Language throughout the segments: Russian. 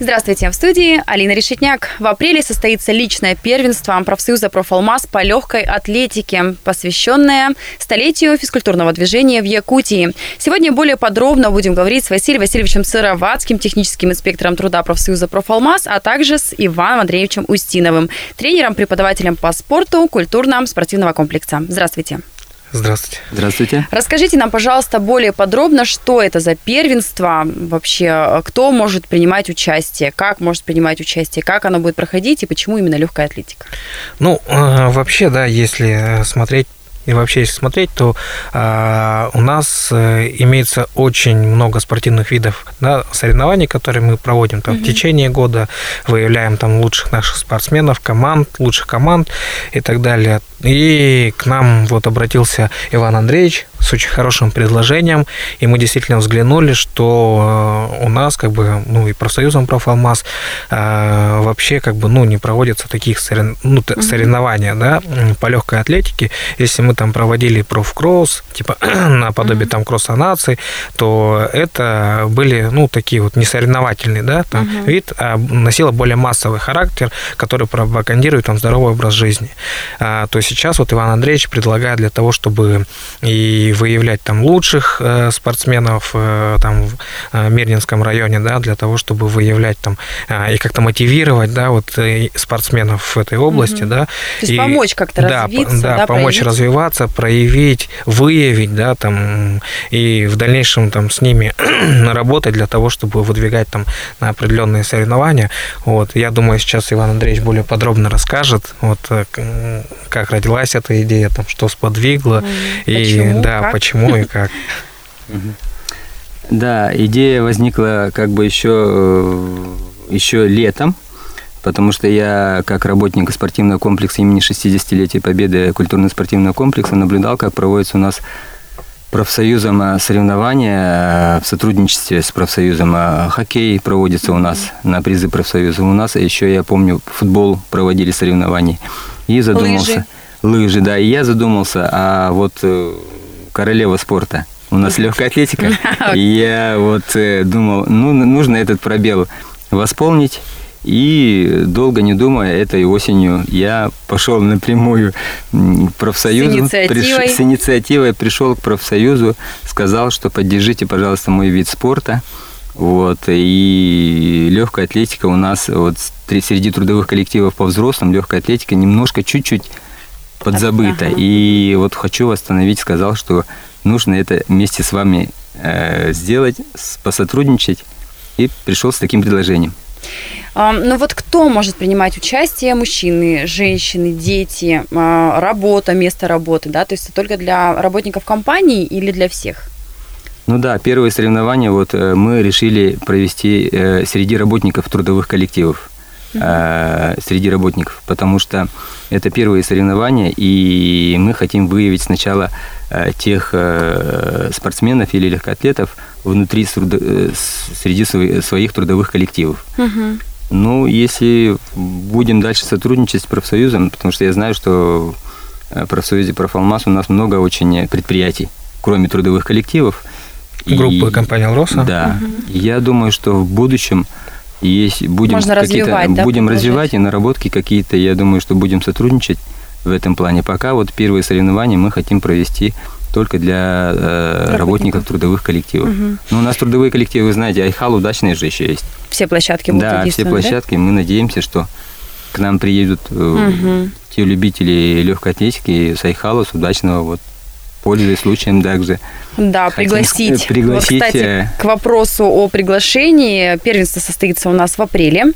Здравствуйте, в студии Алина Решетняк. В апреле состоится личное первенство профсоюза «Профалмаз» по легкой атлетике, посвященное столетию физкультурного движения в Якутии. Сегодня более подробно будем говорить с Василием Васильевичем Сыроватским, техническим инспектором труда профсоюза «Профалмаз», а также с Иваном Андреевичем Устиновым, тренером-преподавателем по спорту культурно-спортивного комплекса. Здравствуйте. Здравствуйте. Здравствуйте. Расскажите нам, пожалуйста, более подробно, что это за первенство вообще, кто может принимать участие, как может принимать участие, как оно будет проходить и почему именно легкая атлетика? Ну, э, вообще, да, если смотреть и вообще, если смотреть, то а, у нас э, имеется очень много спортивных видов да, соревнований, которые мы проводим там, угу. в течение года, выявляем там лучших наших спортсменов, команд, лучших команд и так далее. И к нам вот обратился Иван Андреевич с очень хорошим предложением, и мы действительно взглянули, что э, у нас как бы, ну и профсоюзом профалмаз э, вообще как бы, ну не проводятся таких сорев... ну, соревнования, да, по легкой атлетике. Если мы там проводили профкросс, типа наподобие там кросса наций, то это были, ну, такие вот не соревновательные, да, там вид, а носило более массовый характер, который пропагандирует там здоровый образ жизни. А, то есть сейчас вот Иван Андреевич предлагает для того, чтобы и выявлять там лучших э, спортсменов э, там в э, Мирнинском районе, да, для того, чтобы выявлять там и как-то мотивировать, да, вот спортсменов в этой области, угу. да. То есть и, помочь как-то да, развиться, да, да, помочь проявить. развиваться, проявить, выявить, да, там, и в дальнейшем там с ними работать для того, чтобы выдвигать там на определенные соревнования. Вот, я думаю, сейчас Иван Андреевич более подробно расскажет, вот, как родилась эта идея, там, что сподвигло, и почему, да, как? почему и как. Да, идея возникла как бы еще, еще летом, потому что я, как работник спортивного комплекса имени 60-летия Победы культурно-спортивного комплекса, наблюдал, как проводится у нас профсоюзом соревнования в сотрудничестве с профсоюзом. Хоккей проводится у нас на призы профсоюза. У нас еще, я помню, футбол проводили соревнования. И задумался. Лыжи. Лыжи, да. И я задумался, а вот э, королева спорта. У нас легкая атлетика. И я вот э, думал, ну, нужно этот пробел восполнить. И долго не думая, этой осенью я пошел напрямую к профсоюзу. С инициативой. Приш, с инициативой пришел к профсоюзу, сказал, что поддержите, пожалуйста, мой вид спорта. Вот, и легкая атлетика у нас вот среди трудовых коллективов по взрослым легкая атлетика немножко чуть-чуть подзабыта. Ага. И вот хочу восстановить, сказал, что нужно это вместе с вами э, сделать, посотрудничать, и пришел с таким предложением. Ну вот кто может принимать участие? Мужчины, женщины, дети, а, работа, место работы, да? То есть это только для работников компании или для всех? Ну да, первые соревнования вот э, мы решили провести э, среди работников трудовых коллективов uh среди работников, потому что это первые соревнования, и мы хотим выявить сначала тех спортсменов или легкоатлетов внутри среди своих трудовых коллективов. Uh-huh. Ну, если будем дальше сотрудничать с профсоюзом, потому что я знаю, что в профсоюзе «Профалмаз» у нас много очень предприятий, кроме трудовых коллективов. Группы и, компании «Алроса». Да. Угу. Я думаю, что в будущем есть, будем Можно развивать, да, будем развивать и наработки какие-то, я думаю, что будем сотрудничать в этом плане. Пока вот первые соревнования мы хотим провести только для э, работников. работников трудовых коллективов. Угу. Ну, у нас трудовые коллективы, вы знаете, Айхал удачные же еще есть. Все площадки будут Да, все площадки. Да? Мы надеемся, что к нам приедут угу. те любители легкой атлетики с Айхала, с удачного вот пользуясь случаем также. Да, пригласить. пригласить. Вот, кстати, э, к вопросу о приглашении. Первенство состоится у нас в апреле.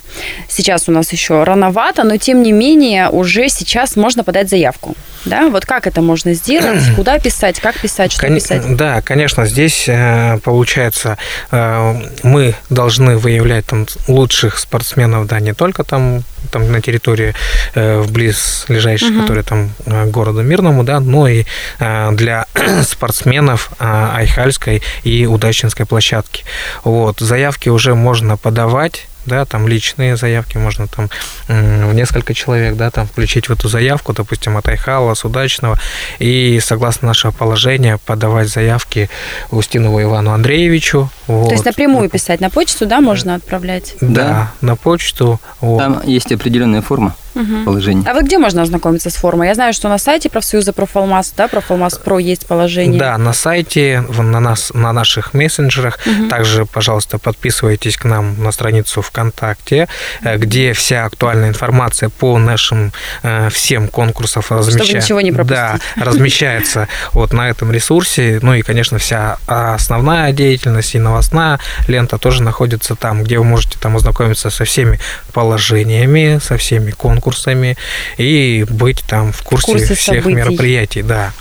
Сейчас у нас еще рановато, но тем не менее уже сейчас можно подать заявку. Да, вот как это можно сделать? Куда писать? Как писать? Что Кон- писать? Да, конечно, здесь э, получается э, мы должны выявлять там лучших спортсменов, да, не только там там на территории в близ ближайшей, угу. которые там городу Мирному, да, но и для спортсменов Айхальской и Удачинской площадки. Вот, заявки уже можно подавать да, там личные заявки, можно там в несколько человек, да, там включить в эту заявку, допустим, от Айхала, Судачного, и согласно нашего положения подавать заявки Устинову Ивану Андреевичу. Вот. То есть напрямую писать на почту, да, можно отправлять? Да, да. на почту. Вот. Там есть определенная форма угу. положений. А вы где можно ознакомиться с формой? Я знаю, что на сайте профсоюза Профалмаз, да, Профалмаз Про есть положение. Да, на сайте, на, нас, на наших мессенджерах. Угу. Также, пожалуйста, подписывайтесь к нам на страницу ВКонтакте, угу. где вся актуальная информация по нашим э, всем конкурсам размещается. ничего не пропустить. Да, размещается вот на этом ресурсе. Ну и, конечно, вся основная деятельность и новостная лента тоже находится там, где вы можете там ознакомиться со всеми положениями, со всеми конкурсами конкурсами и быть там в курсе, в курсе всех событий. мероприятий, да.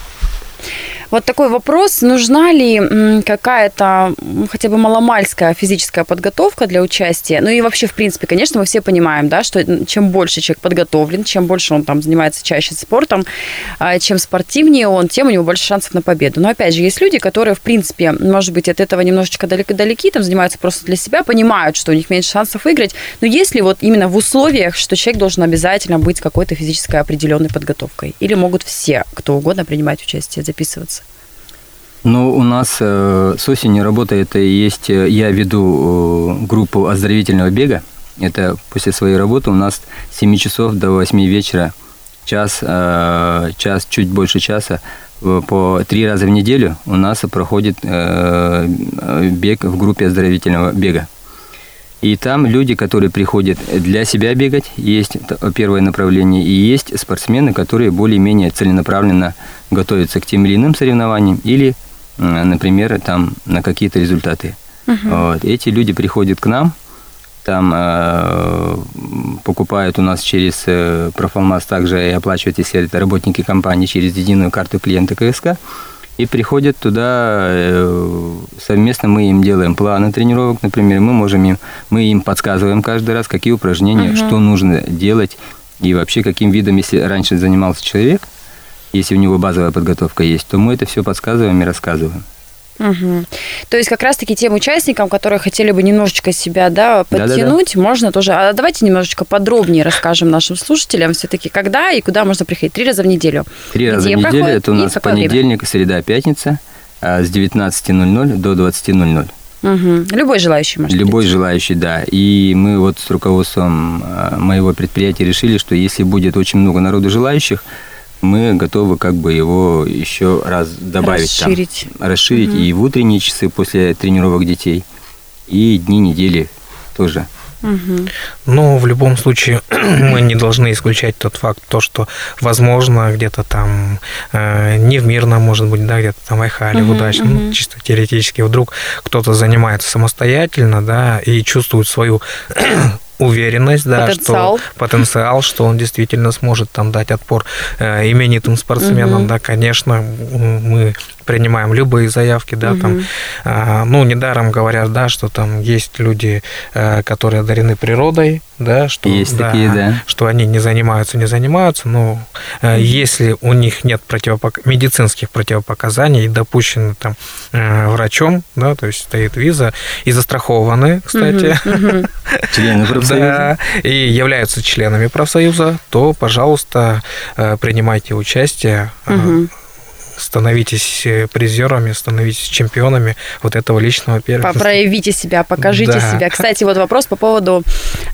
Вот такой вопрос, нужна ли какая-то хотя бы маломальская физическая подготовка для участия? Ну и вообще, в принципе, конечно, мы все понимаем, да, что чем больше человек подготовлен, чем больше он там занимается чаще спортом, а, чем спортивнее он, тем у него больше шансов на победу. Но опять же, есть люди, которые, в принципе, может быть, от этого немножечко далеко-далеки, там занимаются просто для себя, понимают, что у них меньше шансов выиграть. Но есть ли вот именно в условиях, что человек должен обязательно быть какой-то физической определенной подготовкой? Или могут все, кто угодно, принимать участие, записываться? Ну, у нас э, с осени работает, и есть, э, я веду э, группу оздоровительного бега. Это после своей работы у нас с 7 часов до 8 вечера, час, э, час, чуть больше часа, э, по три раза в неделю у нас проходит э, бег в группе оздоровительного бега. И там люди, которые приходят для себя бегать, есть первое направление, и есть спортсмены, которые более-менее целенаправленно готовятся к тем или иным соревнованиям или например, там на какие-то результаты. Угу. Вот. Эти люди приходят к нам, там э, покупают у нас через э, Профалмаз также и оплачивают, если это работники компании, через единую карту клиента КСК. И приходят туда, э, совместно мы им делаем планы тренировок, например, мы можем им, мы им подсказываем каждый раз, какие упражнения, угу. что нужно делать, и вообще каким видом, если раньше занимался человек, если у него базовая подготовка есть, то мы это все подсказываем и рассказываем. Угу. То есть как раз-таки тем участникам, которые хотели бы немножечко себя да, подтянуть, Да-да-да. можно тоже... А давайте немножечко подробнее расскажем нашим слушателям все-таки, когда и куда можно приходить. Три раза в неделю. Три раза в неделю. Это у нас понедельник, время? среда, пятница а, с 19.00 до 20.00. Угу. Любой желающий может Любой быть. желающий, да. И мы вот с руководством а, моего предприятия решили, что если будет очень много народу желающих, мы готовы как бы его еще раз добавить расширить, там, расширить угу. и в утренние часы после тренировок детей, и дни недели тоже. Угу. Но в любом случае мы не должны исключать тот факт, то, что возможно где-то там э, не в мирном, может быть, да, где-то там Айхале, угу, угу. ну, чисто теоретически, вдруг кто-то занимается самостоятельно, да, и чувствует свою уверенность, да, потенциал. что потенциал, что он действительно сможет там дать отпор э, именитым спортсменам, угу. да, конечно, мы принимаем любые заявки, да, угу. там, а, ну, недаром говорят, да, что там есть люди, э, которые одарены природой, да, что, есть да, такие, да. что они не занимаются, не занимаются, но угу. если у них нет противопок... медицинских противопоказаний, допущены там э, врачом, да, то есть стоит виза, и застрахованы, кстати, члены профсоюза, и являются членами профсоюза, то, пожалуйста, принимайте участие становитесь э, призерами, становитесь чемпионами вот этого личного первенства. Проявите себя, покажите да. себя. Кстати, вот вопрос по поводу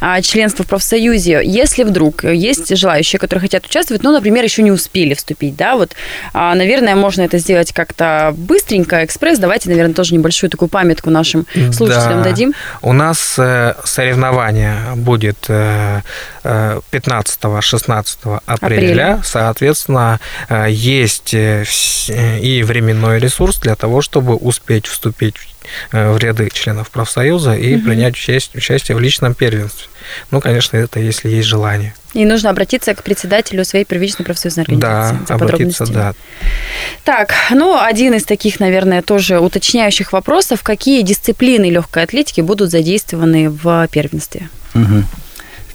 а, членства в профсоюзе. Если вдруг есть желающие, которые хотят участвовать, но, например, еще не успели вступить, да, вот, а, наверное, можно это сделать как-то быстренько, экспресс. Давайте, наверное, тоже небольшую такую памятку нашим слушателям да. дадим. У нас э, соревнование будет 15-16 э, апреля. апреля. Соответственно, есть и временной ресурс для того, чтобы успеть вступить э, в ряды членов профсоюза и угу. принять участие, участие в личном первенстве. Ну, конечно, это если есть желание. И нужно обратиться к председателю своей первичной профсоюзной организации. Да, обратиться, да. Так, ну, один из таких, наверное, тоже уточняющих вопросов. Какие дисциплины легкой атлетики будут задействованы в первенстве? Угу.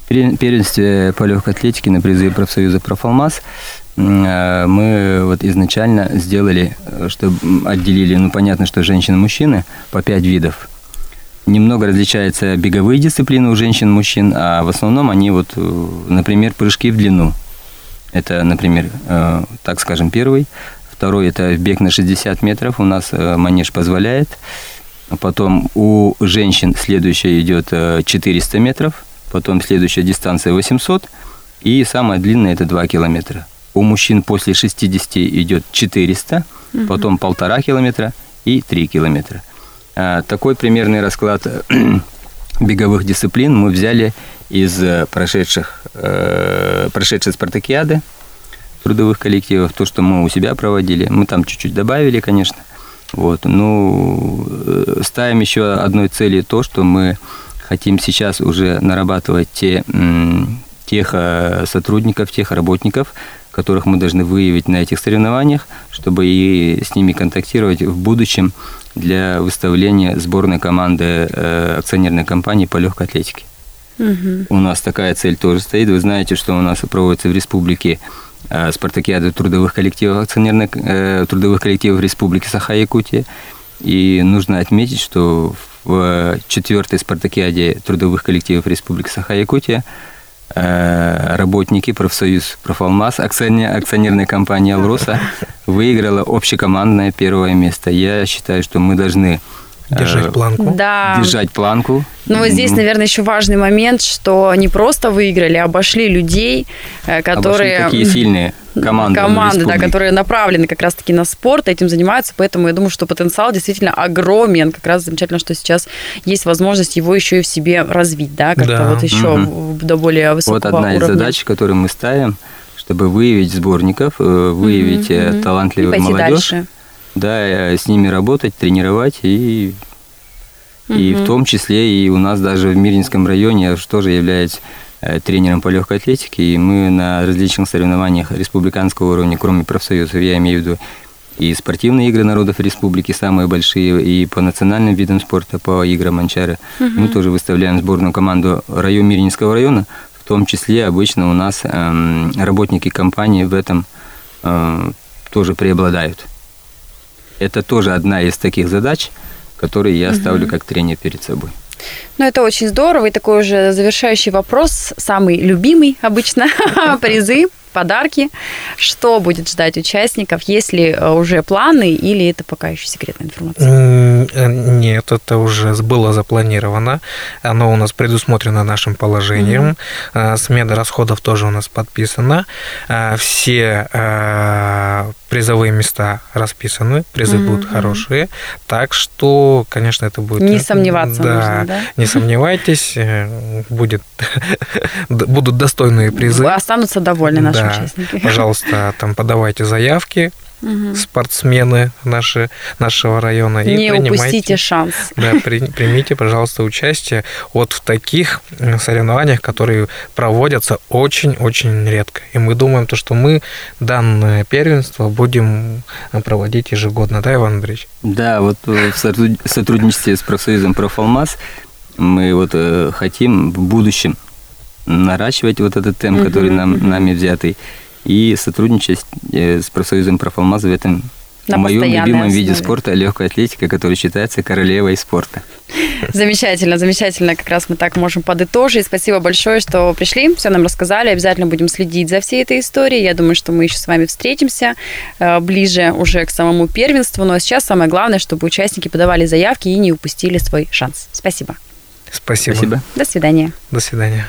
В первенстве по легкой атлетике на призыве профсоюза «Профалмаз» Э, мы вот изначально сделали, чтобы отделили, ну понятно, что женщины и мужчины по пять видов. немного различаются беговые дисциплины у женщин и мужчин, а в основном они вот, э, например, прыжки в длину. Это, например, э, так скажем, первый. Второй – это бег на 60 метров. У нас э, манеж позволяет. Потом у женщин следующая идет 400 метров. Потом следующая дистанция 800. И самая длинная – это 2 километра. У мужчин после 60 идет 400, угу. потом полтора километра и 3 километра. А, такой примерный расклад беговых дисциплин мы взяли из э, прошедших, э, прошедшей спартакиады трудовых коллективов, то, что мы у себя проводили. Мы там чуть-чуть добавили, конечно. Вот. Ну, э, ставим еще одной цели то, что мы хотим сейчас уже нарабатывать те, тех сотрудников, тех работников, которых мы должны выявить на этих соревнованиях, чтобы и с ними контактировать в будущем для выставления сборной команды э, акционерной компании по легкой атлетике. Угу. У нас такая цель тоже стоит. Вы знаете, что у нас проводится в республике э, спартакиады трудовых коллективов акционерных э, трудовых коллективов Республики Саха-Якутия. И нужно отметить, что в четвертой спартакиаде трудовых коллективов Республики Саха-Якутия работники профсоюз Профалмаз, акционерная компания «Алроса» выиграла общекомандное первое место. Я считаю, что мы должны Держать э, планку. Да. Держать планку. Ну, вот здесь, наверное, еще важный момент, что не просто выиграли, а обошли людей, э, которые... Обошли такие сильные команды. Команды, да, которые направлены как раз-таки на спорт, этим занимаются, поэтому я думаю, что потенциал действительно огромен. Как раз замечательно, что сейчас есть возможность его еще и в себе развить, да, как-то да. вот еще угу. до более высокого Вот одна уровня. из задач, которую мы ставим, чтобы выявить сборников, э, выявить угу, талантливую молодежь. Дальше да, с ними работать, тренировать и угу. и в том числе и у нас даже в Мирнинском районе я тоже являюсь э, тренером по легкой атлетике, и мы на различных соревнованиях республиканского уровня, кроме профсоюзов, я имею в виду и спортивные игры народов республики самые большие, и по национальным видам спорта, по играм Анчары. Угу. Мы тоже выставляем сборную команду район Мирнинского района, в том числе обычно у нас э, работники компании в этом э, тоже преобладают. Это тоже одна из таких задач, которые я угу. ставлю как тренер перед собой. Ну, это очень здорово. И такой уже завершающий вопрос, самый любимый обычно, призы подарки. Что будет ждать участников? Есть ли э, уже планы или это пока еще секретная информация? Э, нет, это уже было запланировано. Оно у нас предусмотрено нашим положением. Mm-hmm. Смена расходов тоже у нас подписана. Все призовые места расписаны, призы mm-hmm. будут хорошие. Так что, конечно, это будет... Не сомневаться да, нужно, да? Не сомневайтесь, будет, будут достойные призы. Останутся довольны наши да, участники. Пожалуйста, там подавайте заявки, угу. спортсмены наши, нашего района. Не и упустите шанс. Да, при, примите, пожалуйста, участие вот в таких соревнованиях, которые проводятся очень-очень редко. И мы думаем, то, что мы данное первенство будем проводить ежегодно, да, Иван Андреевич? Да, вот в сотрудничестве с профсоюзом «Профалмаз» мы вот э, хотим в будущем наращивать вот этот темп, который нам, нами взятый, и сотрудничать э, с профсоюзом профалмаза в этом на моем любимом основе. виде спорта легкая атлетика, который считается королевой спорта. Замечательно, замечательно. Как раз мы так можем подытожить. Спасибо большое, что пришли, все нам рассказали. Обязательно будем следить за всей этой историей. Я думаю, что мы еще с вами встретимся э, ближе уже к самому первенству. Но сейчас самое главное, чтобы участники подавали заявки и не упустили свой шанс. Спасибо. Спасибо. Спасибо. До свидания. До свидания.